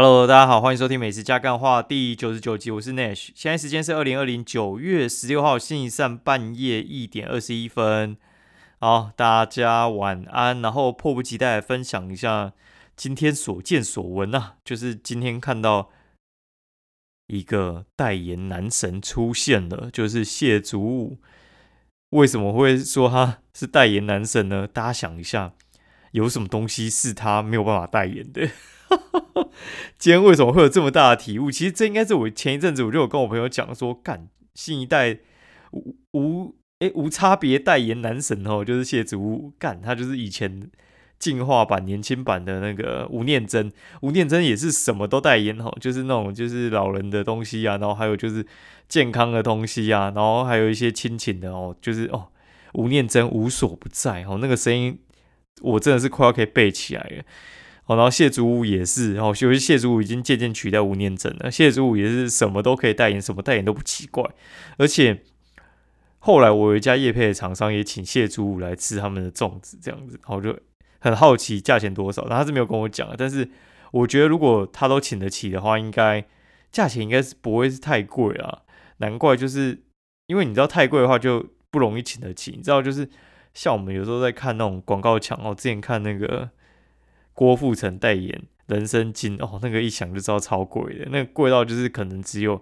Hello，大家好，欢迎收听《美食加干话》第九十九集，我是 Nash。现在时间是二零二零九月十六号星期三半夜一点二十一分。好，大家晚安。然后迫不及待分享一下今天所见所闻啊，就是今天看到一个代言男神出现了，就是谢祖武。为什么会说他是代言男神呢？大家想一下，有什么东西是他没有办法代言的？今天为什么会有这么大的体悟？其实这应该是我前一阵子我就有跟我朋友讲说，干新一代无无诶无差别代言男神哦，就是谢祖武，干他就是以前进化版年轻版的那个吴念真，吴念真也是什么都代言哦，就是那种就是老人的东西啊，然后还有就是健康的东西啊，然后还有一些亲情的哦，就是哦吴念真无所不在哦，那个声音我真的是快要可以背起来了。哦，然后谢祖武也是，然后尤其谢祖武已经渐渐取代吴念真了。谢祖武也是什么都可以代言，什么代言都不奇怪。而且后来我有一家叶配的厂商也请谢祖武来吃他们的粽子，这样子，然后就很好奇价钱多少。然后他是没有跟我讲，但是我觉得如果他都请得起的话，应该价钱应该是不会是太贵啊。难怪就是因为你知道太贵的话就不容易请得起。你知道就是像我们有时候在看那种广告墙哦，之前看那个。郭富城代言人参精哦，那个一想就知道超贵的，那个贵到就是可能只有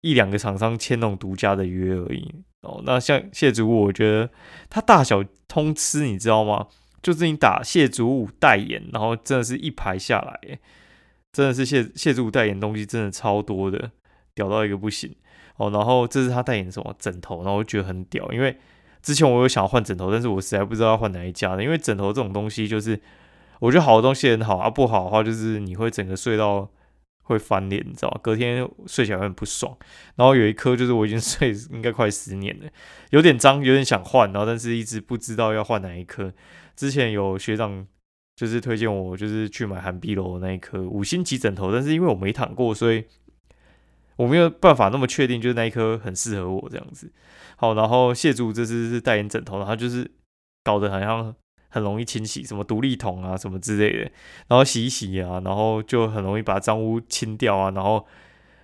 一两个厂商签那种独家的约而已哦。那像谢祖武，我觉得他大小通吃，你知道吗？就是你打谢祖武代言，然后真的是一排下来，真的是谢谢祖武代言东西真的超多的，屌到一个不行哦。然后这是他代言什么枕头，然后觉得很屌，因为之前我有想要换枕头，但是我实在不知道要换哪一家的，因为枕头这种东西就是。我觉得好的东西很好啊，不好的话就是你会整个睡到会翻脸，你知道吗？隔天睡起来很不爽。然后有一颗就是我已经睡 应该快十年了，有点脏，有点想换，然后但是一直不知道要换哪一颗。之前有学长就是推荐我就是去买韩碧楼那一颗五星级枕头，但是因为我没躺过，所以我没有办法那么确定，就是那一颗很适合我这样子。好，然后谢祖这次是代言枕头，然后就是搞得好像。很容易清洗，什么独立桶啊，什么之类的，然后洗一洗啊，然后就很容易把脏污清掉啊，然后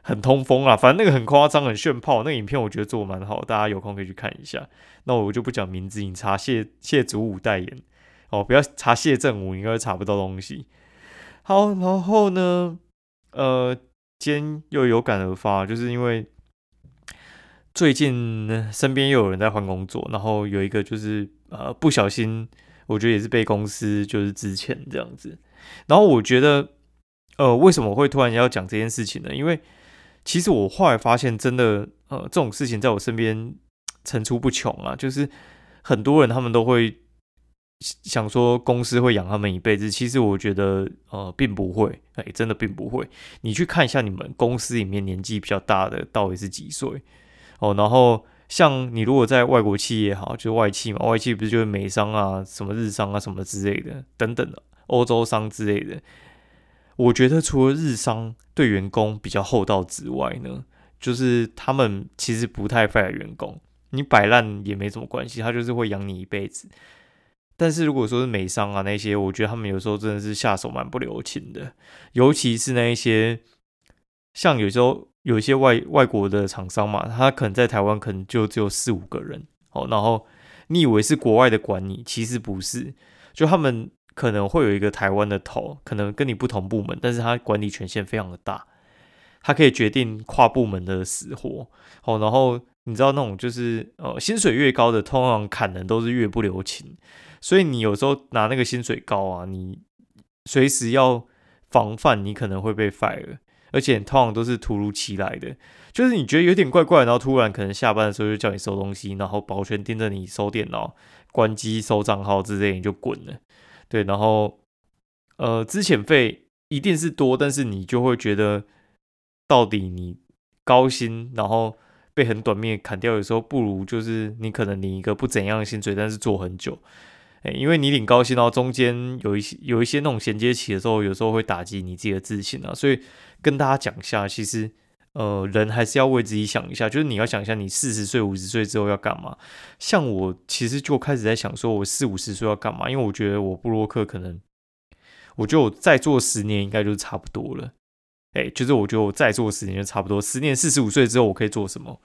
很通风啊，反正那个很夸张，很炫炮。那个影片我觉得做蛮好，大家有空可以去看一下。那我就不讲名字，你查谢谢祖武代言哦，不要查谢正武，应该查不到东西。好，然后呢，呃，今天又有感而发，就是因为最近身边又有人在换工作，然后有一个就是呃不小心。我觉得也是被公司就是之前这样子，然后我觉得，呃，为什么会突然要讲这件事情呢？因为其实我后来发现，真的，呃，这种事情在我身边层出不穷啊。就是很多人他们都会想说公司会养他们一辈子，其实我觉得，呃，并不会，哎，真的并不会。你去看一下你们公司里面年纪比较大的到底是几岁哦，然后。像你如果在外国企业好，就是外企嘛，外企不是就是美商啊、什么日商啊、什么之类的等等的欧洲商之类的。我觉得除了日商对员工比较厚道之外呢，就是他们其实不太 fire 员工，你摆烂也没什么关系，他就是会养你一辈子。但是如果说是美商啊那些，我觉得他们有时候真的是下手蛮不留情的，尤其是那一些像有时候。有一些外外国的厂商嘛，他可能在台湾可能就只有四五个人，哦，然后你以为是国外的管理，其实不是，就他们可能会有一个台湾的头，可能跟你不同部门，但是他管理权限非常的大，他可以决定跨部门的死活，哦，然后你知道那种就是呃薪水越高的，通常砍人都是越不留情，所以你有时候拿那个薪水高啊，你随时要防范你可能会被 fire。而且通常都是突如其来的，就是你觉得有点怪怪，然后突然可能下班的时候就叫你收东西，然后保全盯着你收电脑、关机、收账号之类，你就滚了。对，然后呃，资遣费一定是多，但是你就会觉得到底你高薪，然后被很短命砍掉，有时候不如就是你可能领一个不怎样的薪水，但是做很久。哎，因为你领高薪，然后中间有一些有一些那种衔接期的时候，有时候会打击你自己的自信啊。所以跟大家讲一下，其实呃，人还是要为自己想一下，就是你要想一下，你四十岁、五十岁之后要干嘛。像我其实就开始在想，说我四五十岁要干嘛？因为我觉得我布洛克可能，我觉得我再做十年应该就差不多了。哎，就是我觉得我再做十年就差不多，十年四十五岁之后我可以做什么？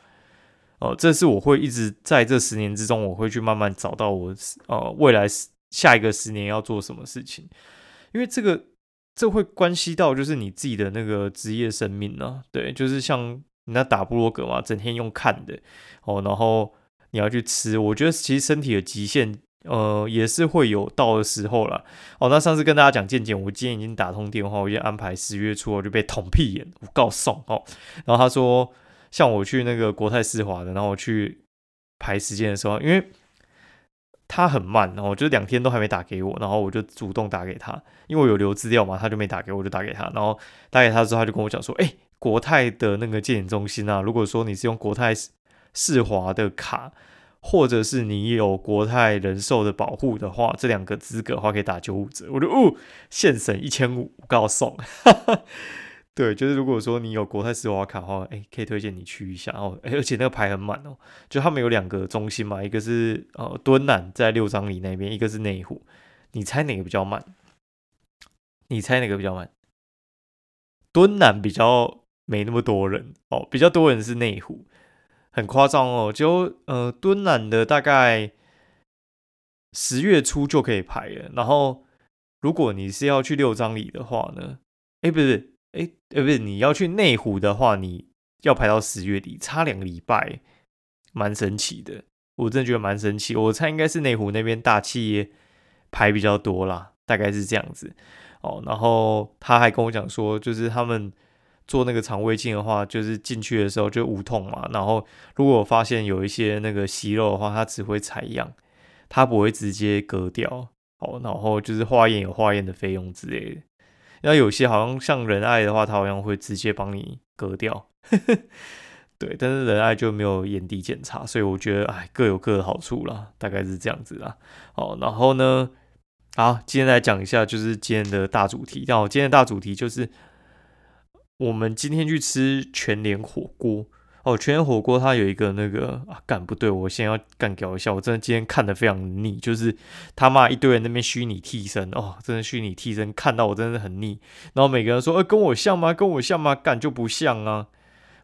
哦，这是我会一直在这十年之中，我会去慢慢找到我呃未来下一个十年要做什么事情，因为这个这会关系到就是你自己的那个职业生命呢，对，就是像你那打部落格嘛，整天用看的哦，然后你要去吃，我觉得其实身体的极限。呃，也是会有到的时候了。哦，那上次跟大家讲健健，我今天已经打通电话，我已经安排十月初我就被捅屁眼，我告送哦。然后他说，像我去那个国泰世华的，然后我去排时间的时候，因为他很慢，然后就两天都还没打给我，然后我就主动打给他，因为我有留资料嘛，他就没打给我，我就打给他。然后打给他之后，他就跟我讲说，哎，国泰的那个健检中心啊，如果说你是用国泰世华的卡。或者是你有国泰人寿的保护的话，这两个资格的话可以打九五折。我就哦，现省一千五，告送。对，就是如果说你有国泰世华卡的话，哎，可以推荐你去一下哦。而且那个排很满哦，就他们有两个中心嘛，一个是呃敦南在六张里那边，一个是内湖。你猜哪个比较慢？你猜哪个比较慢？敦南比较没那么多人哦，比较多人是内湖。很夸张哦，就呃敦南的大概十月初就可以排了，然后如果你是要去六张里的话呢，哎不是，哎哎不是，你要去内湖的话，你要排到十月底，差两个礼拜，蛮神奇的，我真的觉得蛮神奇。我猜应该是内湖那边大企业排比较多啦，大概是这样子哦。然后他还跟我讲说，就是他们。做那个肠胃镜的话，就是进去的时候就无痛嘛。然后如果发现有一些那个息肉的话，它只会采样，它不会直接割掉。哦，然后就是化验有化验的费用之类的。那有些好像像仁爱的话，他好像会直接帮你割掉。对，但是仁爱就没有眼底检查，所以我觉得哎各有各的好处啦，大概是这样子啦。哦，然后呢，好，今天来讲一下就是今天的大主题。那我今天的大主题就是。我们今天去吃全联火锅哦，全火锅它有一个那个啊，干不对，我先要干掉一下，我真的今天看的非常腻，就是他妈一堆人那边虚拟替身哦，真的虚拟替身看到我真的是很腻，然后每个人说，呃，跟我像吗？跟我像吗？干就不像啊，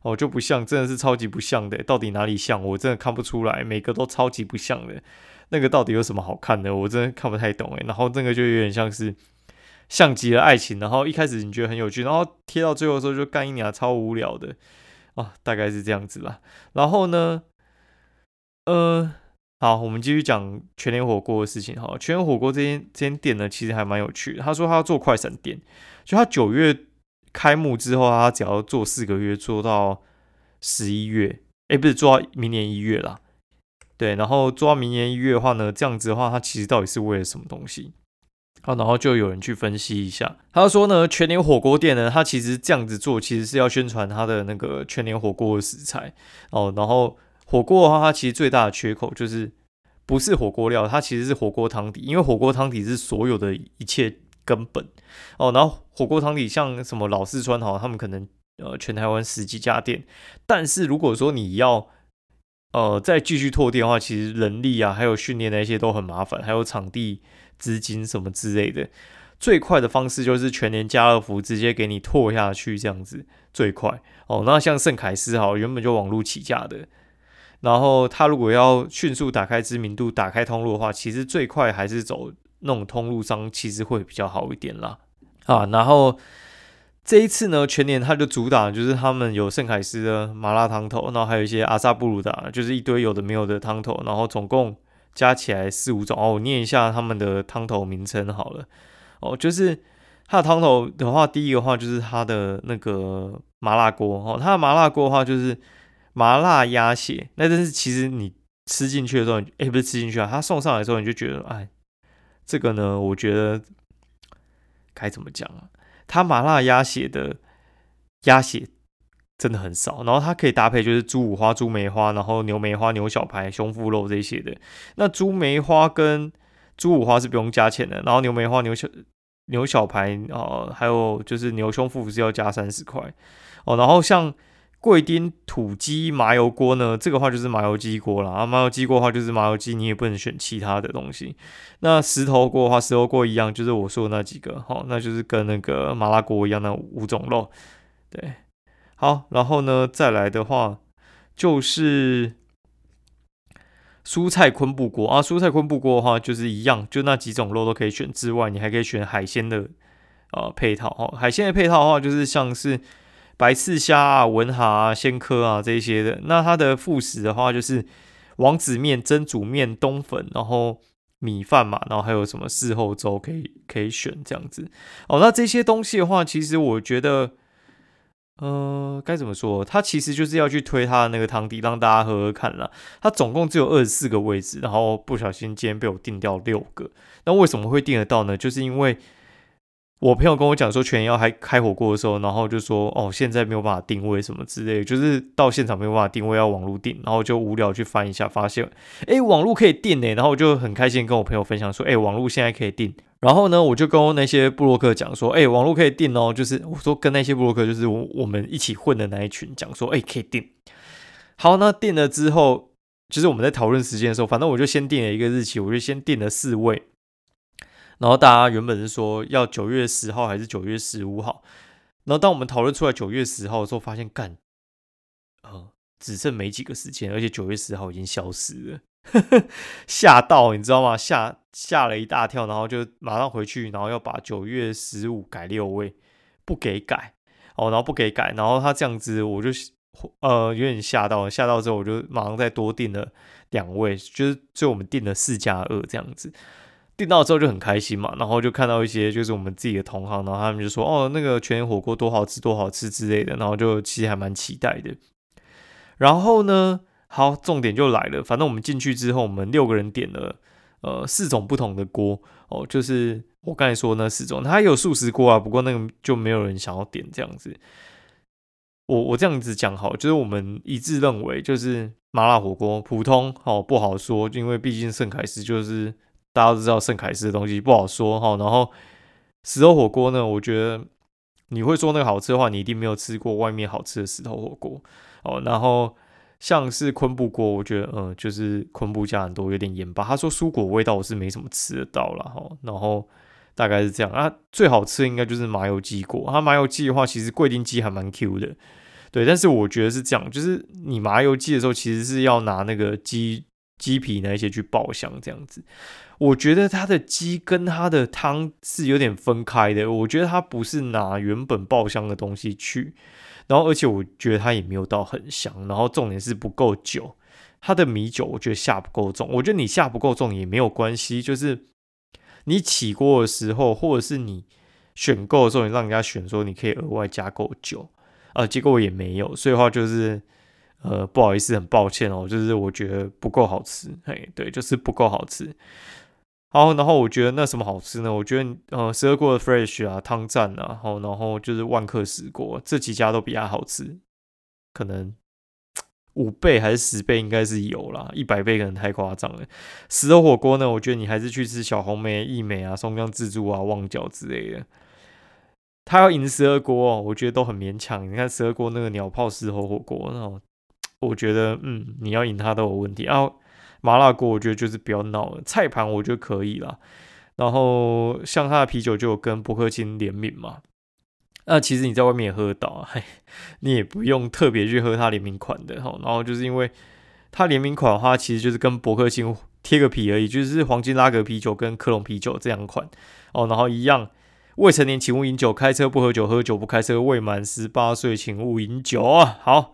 哦就不像，真的是超级不像的，到底哪里像？我真的看不出来，每个都超级不像的，那个到底有什么好看的？我真的看不太懂诶。然后那个就有点像是。像极了爱情，然后一开始你觉得很有趣，然后贴到最后的时候就干一年超无聊的啊，大概是这样子啦。然后呢，呃，好，我们继续讲全联火锅的事情哈。全联火锅这间这间店呢，其实还蛮有趣的。他说他要做快闪店，就他九月开幕之后，他只要做四个月，做到十一月，哎，不是做到明年一月啦。对，然后做到明年一月的话呢，这样子的话，他其实到底是为了什么东西？然后就有人去分析一下，他说呢，全年火锅店呢，他其实这样子做，其实是要宣传他的那个全年火锅的食材哦。然后火锅的话，它其实最大的缺口就是不是火锅料，它其实是火锅汤底，因为火锅汤底是所有的一切根本哦。然后火锅汤底像什么老四川哈，他们可能呃全台湾十几家店，但是如果说你要呃再继续拓店的话，其实人力啊，还有训练那些都很麻烦，还有场地。资金什么之类的，最快的方式就是全年家乐福直接给你拓下去，这样子最快哦。那像圣凯斯哈，原本就网络起家的，然后他如果要迅速打开知名度、打开通路的话，其实最快还是走那种通路商，其实会比较好一点啦。啊，然后这一次呢，全年他就主打就是他们有圣凯斯的麻辣汤头，然后还有一些阿萨布鲁达，就是一堆有的没有的汤头，然后总共。加起来四五种哦，我念一下他们的汤头名称好了哦，就是它的汤头的话，第一个话就是它的那个麻辣锅哦，它的麻辣锅的话就是麻辣鸭血，那但是其实你吃进去的时候，哎，不是吃进去啊，它送上来的时候你就觉得，哎，这个呢，我觉得该怎么讲啊？它麻辣鸭血的鸭血。真的很少，然后它可以搭配就是猪五花、猪梅花，然后牛梅花、牛小排、胸腹肉这些的。那猪梅花跟猪五花是不用加钱的，然后牛梅花、牛小牛小排哦，还有就是牛胸腹是要加三十块哦。然后像贵丁土鸡麻油锅呢，这个话就是麻油鸡锅了啊。麻油鸡锅的话就是麻油鸡，你也不能选其他的东西。那石头锅的话，石头锅一样，就是我说的那几个，好，那就是跟那个麻辣锅一样的五种肉。对，好，然后呢，再来的话就是蔬菜昆布锅啊。蔬菜昆布锅的话，就是一样，就那几种肉都可以选之外，你还可以选海鲜的呃配套哦。海鲜的配套的话，就是像是白刺虾啊、文蛤啊、鲜科啊这些的。那它的副食的话，就是王子面、蒸煮面、冬粉，然后。米饭嘛，然后还有什么事后粥可以可以选这样子哦。那这些东西的话，其实我觉得，呃，该怎么说？他其实就是要去推他的那个汤底，让大家喝喝看啦。他总共只有二十四个位置，然后不小心今天被我订掉六个。那为什么会订得到呢？就是因为。我朋友跟我讲说，全要还开火锅的时候，然后就说哦，现在没有办法定位什么之类，就是到现场没有办法定位，要网络定，然后就无聊去翻一下，发现哎，网络可以定呢，然后我就很开心跟我朋友分享说，哎，网络现在可以定。然后呢，我就跟那些布洛克讲说，哎，网络可以定哦，就是我说跟那些布洛克，就是我我们一起混的那一群讲说，哎，可以定。好，那定了之后，就是我们在讨论时间的时候，反正我就先定了一个日期，我就先定了四位。然后大家原本是说要九月十号还是九月十五号，然后当我们讨论出来九月十号的时候，发现干，呃，只剩没几个时间，而且九月十号已经消失了，吓到你知道吗？吓吓了一大跳，然后就马上回去，然后要把九月十五改六位，不给改哦，然后不给改，然后他这样子，我就呃有点吓到，吓到之后我就马上再多订了两位，就是最后我们订了四加二这样子。订到之后就很开心嘛，然后就看到一些就是我们自己的同行，然后他们就说哦，那个全火锅多好吃多好吃之类的，然后就其实还蛮期待的。然后呢，好，重点就来了，反正我们进去之后，我们六个人点了呃四种不同的锅哦，就是我刚才说那四种，它有素食锅啊，不过那个就没有人想要点这样子。我我这样子讲好，就是我们一致认为就是麻辣火锅普通哦不好说，因为毕竟盛凯斯就是。大家都知道圣凯斯的东西不好说哈，然后石头火锅呢，我觉得你会说那个好吃的话，你一定没有吃过外面好吃的石头火锅哦。然后像是昆布锅，我觉得嗯，就是昆布加很多，有点盐巴。他说蔬果味道我是没什么吃得到了哈，然后大概是这样啊。最好吃的应该就是麻油鸡锅，它麻油鸡的话，其实桂林鸡还蛮 Q 的，对。但是我觉得是这样，就是你麻油鸡的时候，其实是要拿那个鸡鸡皮那一些去爆香这样子。我觉得它的鸡跟它的汤是有点分开的，我觉得它不是拿原本爆香的东西去，然后而且我觉得它也没有到很香，然后重点是不够久，它的米酒我觉得下不够重，我觉得你下不够重也没有关系，就是你起锅的时候或者是你选购的时候，你让人家选说你可以额外加够久，呃，结果也没有，所以的话就是。呃，不好意思，很抱歉哦，就是我觉得不够好吃，嘿，对，就是不够好吃。好，然后我觉得那什么好吃呢？我觉得呃，十二锅的 fresh 啊，汤赞啊，然后然后就是万客石锅这几家都比它好吃，可能五倍还是十倍，应该是有啦，一百倍可能太夸张了。石头火锅呢，我觉得你还是去吃小红梅、益美啊、松江自助啊、旺角之类的。他要赢十二锅哦，我觉得都很勉强。你看十二锅那个鸟泡石头火锅那种。我觉得，嗯，你要赢他都有问题。然后麻辣锅，我觉得就是不要闹了。菜盘我觉得可以了。然后像他的啤酒就有跟伯克金联名嘛。那其实你在外面也喝得到，嘿，你也不用特别去喝他联名款的哈。然后就是因为他联名款的话，其实就是跟伯克金贴个皮而已，就是黄金拉格啤酒跟科隆啤酒这两款哦。然后一样，未成年请勿饮酒，开车不喝酒，喝酒不开车，未满十八岁请勿饮酒啊。好。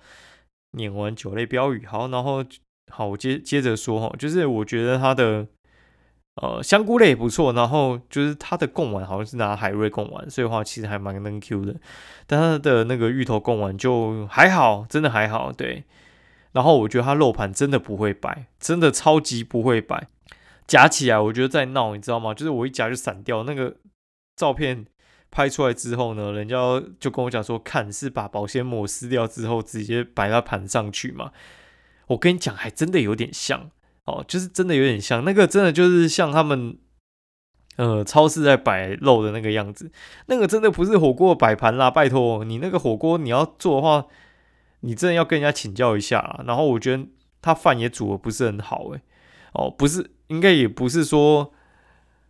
念完酒类标语，好，然后好，我接接着说哈，就是我觉得它的呃香菇类也不错，然后就是它的贡丸好像是拿海瑞贡丸，所以话其实还蛮能 Q 的，但它的那个芋头贡丸就还好，真的还好，对。然后我觉得它肉盘真的不会白，真的超级不会白，夹起来我觉得在闹，你知道吗？就是我一夹就散掉那个照片。拍出来之后呢，人家就跟我讲说，看是把保鲜膜撕掉之后直接摆到盘上去嘛。我跟你讲，还真的有点像哦，就是真的有点像那个，真的就是像他们呃超市在摆肉的那个样子。那个真的不是火锅摆盘啦，拜托你那个火锅你要做的话，你真的要跟人家请教一下。然后我觉得他饭也煮的不是很好，诶，哦，不是，应该也不是说。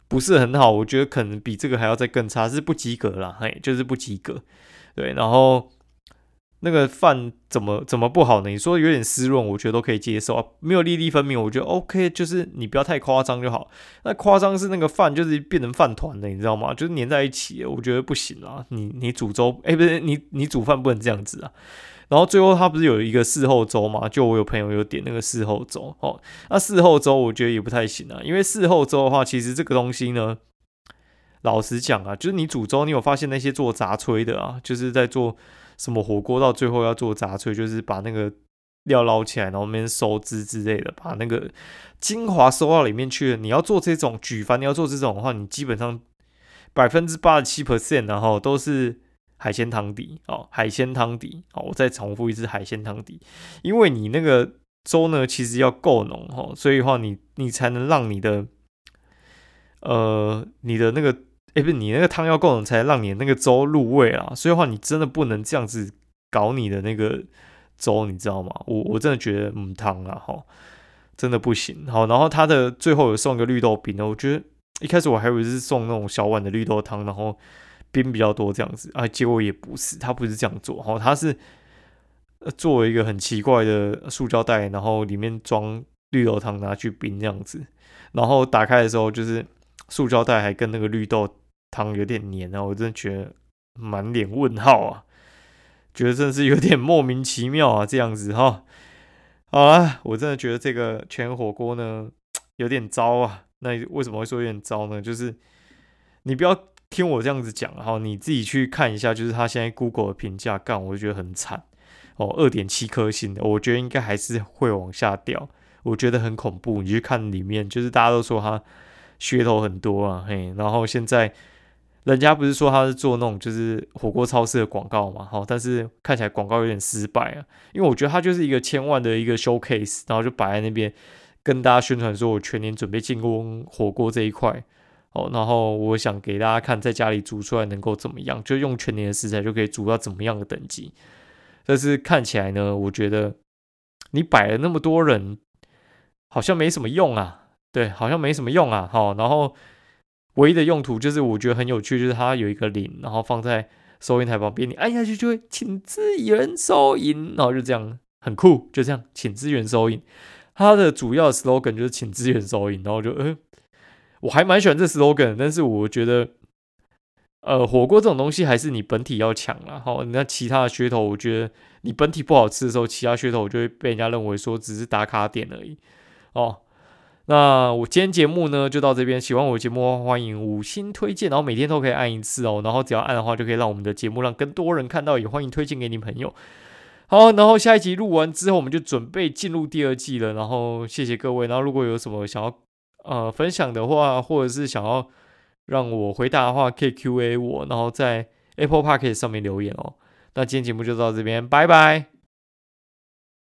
不是很好，我觉得可能比这个还要再更差，是不及格啦，嘿，就是不及格。对，然后那个饭怎么怎么不好呢？你说有点湿润，我觉得都可以接受啊。没有粒粒分明，我觉得 OK，就是你不要太夸张就好。那夸张是那个饭就是变成饭团了，你知道吗？就是粘在一起，我觉得不行啊。你你煮粥，哎，不是你你煮饭不能这样子啊。然后最后他不是有一个事后粥嘛？就我有朋友有点那个事后粥哦。那事后粥我觉得也不太行啊，因为事后粥的话，其实这个东西呢，老实讲啊，就是你煮粥，你有发现那些做杂炊的啊，就是在做。什么火锅到最后要做杂炊，就是把那个料捞起来，然后面收汁之类的，把那个精华收到里面去了。你要做这种举凡你要做这种的话，你基本上百分之八十七 percent 然后都是海鲜汤底哦，海鲜汤底哦。我再重复一次，海鲜汤底，因为你那个粥呢，其实要够浓哦，所以的话你你才能让你的呃你的那个。哎，不是你那个汤要够浓，才让你那个粥入味啊。所以的话，你真的不能这样子搞你的那个粥，你知道吗？我我真的觉得母汤啊，哈，真的不行。好，然后他的最后有送一个绿豆饼呢，我觉得一开始我还以为是送那种小碗的绿豆汤，然后冰比较多这样子啊，结果也不是，他不是这样做，哈，他是做一个很奇怪的塑胶袋，然后里面装绿豆汤拿去冰这样子，然后打开的时候就是塑胶袋还跟那个绿豆。汤有点黏啊，我真的觉得满脸问号啊，觉得真的是有点莫名其妙啊，这样子哈。好啊，我真的觉得这个全火锅呢有点糟啊。那为什么会说有点糟呢？就是你不要听我这样子讲哈，你自己去看一下，就是他现在 Google 的评价，干我就觉得很惨哦，二点七颗星的，我觉得应该还是会往下掉，我觉得很恐怖。你去看里面，就是大家都说他噱头很多啊，嘿，然后现在。人家不是说他是做那种就是火锅超市的广告嘛，哈，但是看起来广告有点失败啊，因为我觉得他就是一个千万的一个 showcase，然后就摆在那边跟大家宣传说，我全年准备进攻火锅这一块，哦，然后我想给大家看在家里煮出来能够怎么样，就用全年的食材就可以煮到怎么样的等级，但是看起来呢，我觉得你摆了那么多人，好像没什么用啊，对，好像没什么用啊，好，然后。唯一的用途就是我觉得很有趣，就是它有一个铃，然后放在收银台旁边，你按下去就会请支援收银，然后就这样很酷，就这样请支援收银。它的主要 slogan 就是请支援收银，然后就呃，我还蛮喜欢这 slogan，但是我觉得，呃，火锅这种东西还是你本体要强啦。好，那其他的噱头，我觉得你本体不好吃的时候，其他噱头就会被人家认为说只是打卡点而已，哦。那我今天节目呢就到这边，喜欢我节目欢迎五星推荐，然后每天都可以按一次哦，然后只要按的话就可以让我们的节目让更多人看到，也欢迎推荐给你朋友。好，然后下一集录完之后，我们就准备进入第二季了。然后谢谢各位，然后如果有什么想要呃分享的话，或者是想要让我回答的话，可以 Q A 我，然后在 Apple Park 上面留言哦。那今天节目就到这边，拜拜。